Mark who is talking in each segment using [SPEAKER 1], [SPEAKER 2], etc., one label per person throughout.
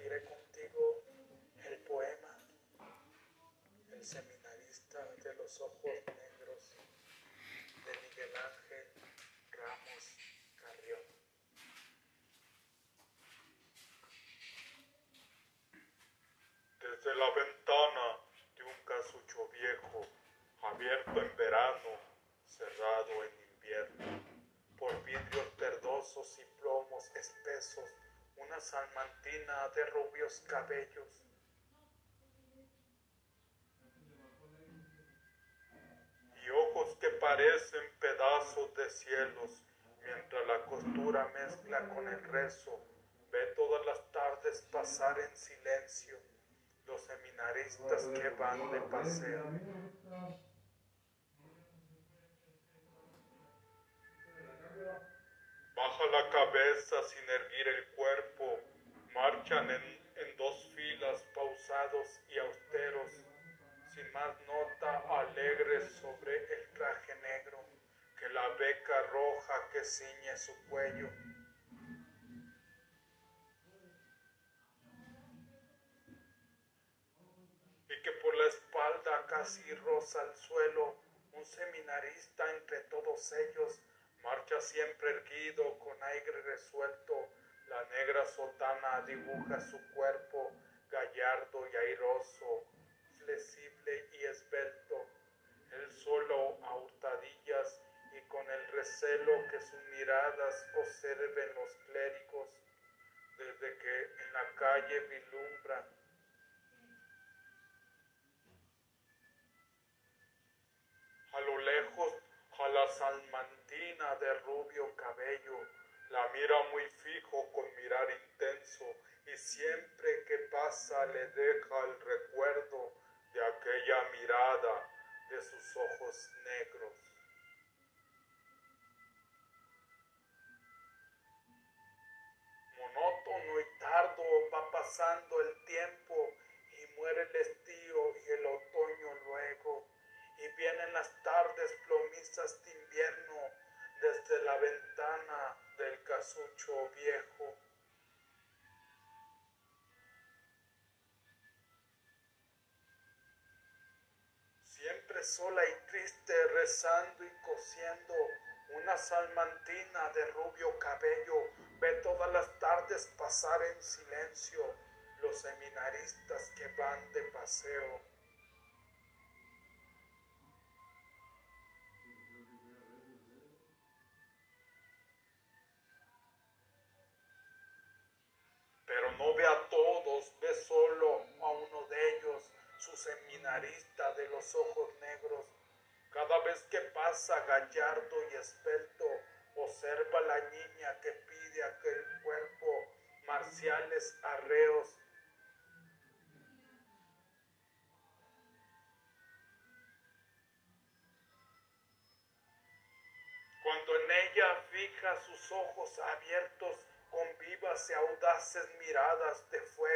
[SPEAKER 1] compartiré contigo el poema El seminarista de los ojos negros de Miguel Ángel Ramos Carrión.
[SPEAKER 2] Desde la ventana de un casucho viejo, abierto en verano, cerrado en invierno, por vidrios verdosos y plomos espesos, una salmantina de rubios cabellos. Y ojos que parecen pedazos de cielos, mientras la costura mezcla con el rezo, ve todas las tardes pasar en silencio los seminaristas que van de paseo. Baja la cabeza sin erguir el cuerpo, marchan en, en dos filas pausados y austeros, sin más nota alegre sobre el traje negro que la beca roja que ciñe su cuello. y que por la espalda casi roza el suelo, un seminarista entre todos ellos marcha siempre erguido con aire resuelto, la negra sotana dibuja su cuerpo gallardo y airoso, flexible y esbelto, él solo a hurtadillas y con el recelo que sus miradas observen los clérigos, desde que en la calle vislumbra A lo lejos, a la salmantina de rubio cabello, la mira muy fijo con mirar intenso y siempre que pasa le deja el recuerdo de aquella mirada de sus ojos negros. Monótono y tardo va pasando el tiempo y muere el Sola y triste rezando y cosiendo una salmantina de rubio cabello ve todas las tardes pasar en silencio los seminaristas que van de paseo. Los ojos negros. Cada vez que pasa gallardo y esbelto, observa la niña que pide aquel cuerpo, marciales arreos. Cuando en ella fija sus ojos abiertos, con vivas y audaces miradas de fuego,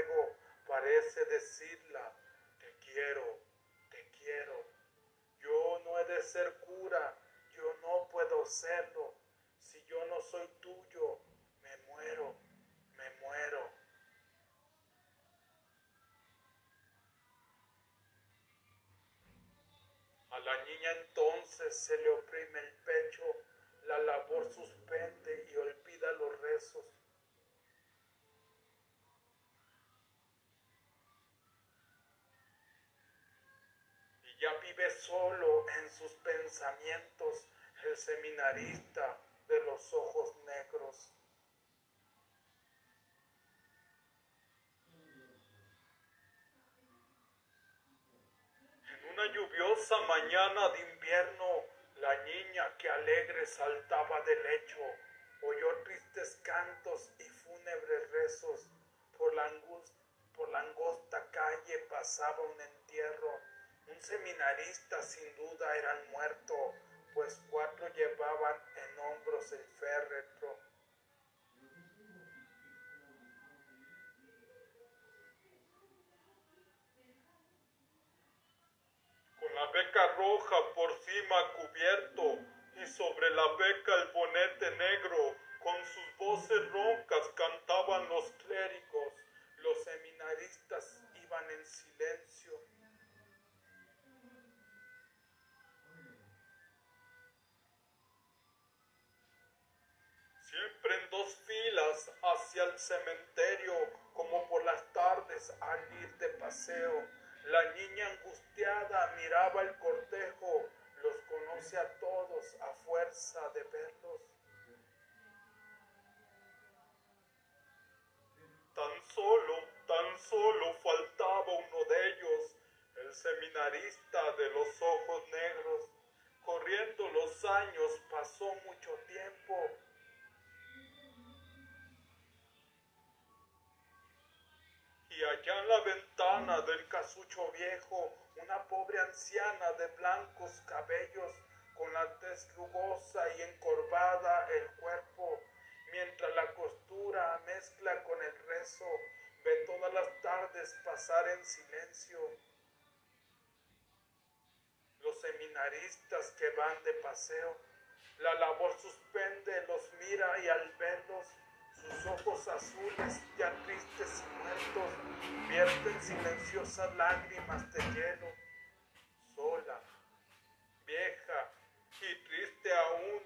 [SPEAKER 2] ser cura, yo no puedo serlo. Si yo no soy tuyo, me muero, me muero. A la niña entonces se le oprime el pecho, la labor suspende y olvida los rezos ya vive solo en sus pensamientos el seminarista de los ojos negros. En una lluviosa mañana de invierno, la niña que alegre saltaba del lecho oyó tristes cantos y fúnebres rezos. Por la, por la angosta calle pasaba un entierro un seminarista sin duda era el muerto, pues cuatro llevaban en hombros el féretro. Con la beca roja por cima cubierto y sobre la beca el bonete negro, con sus hacia el cementerio como por las tardes al ir de paseo. La niña angustiada miraba el cortejo, los conoce a todos a fuerza de verlos. Tan solo, tan solo faltaba uno de ellos, el seminarista de los ojos negros. Corriendo los años pasó mucho allá en la ventana del casucho viejo, una pobre anciana de blancos cabellos, con la tez rugosa y encorvada el cuerpo, mientras la costura mezcla con el rezo, ve todas las tardes pasar en silencio. Los seminaristas que van de paseo, la labor suspende, los mira y al verlos sus ojos azules, ya tristes y muertos, vierten silenciosas lágrimas de hielo. Sola, vieja y triste aún,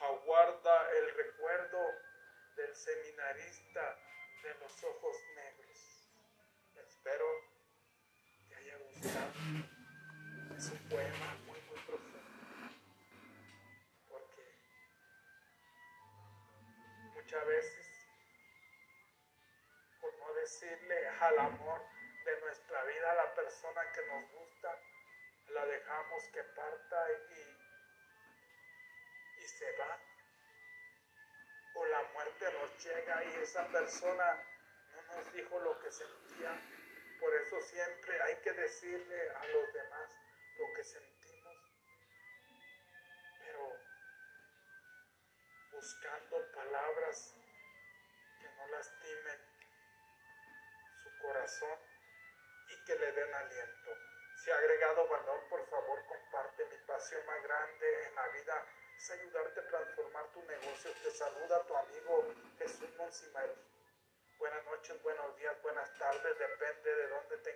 [SPEAKER 2] aguarda el recuerdo del seminarista de los ojos negros. Espero que haya gustado. Es un poema muy, muy profundo. Porque muchas veces al amor de nuestra vida a la persona que nos gusta, la dejamos que parta y se va. O la muerte nos llega y esa persona no nos dijo lo que sentía. Por eso siempre hay que decirle a los demás lo que sentimos. Pero buscando palabras que no lastimen corazón y que le den aliento. Si ha agregado valor, por favor comparte. Mi pasión más grande en la vida es ayudarte a transformar tu negocio. Te saluda tu amigo Jesús Monsimael. Buenas noches, buenos días, buenas tardes, depende de dónde te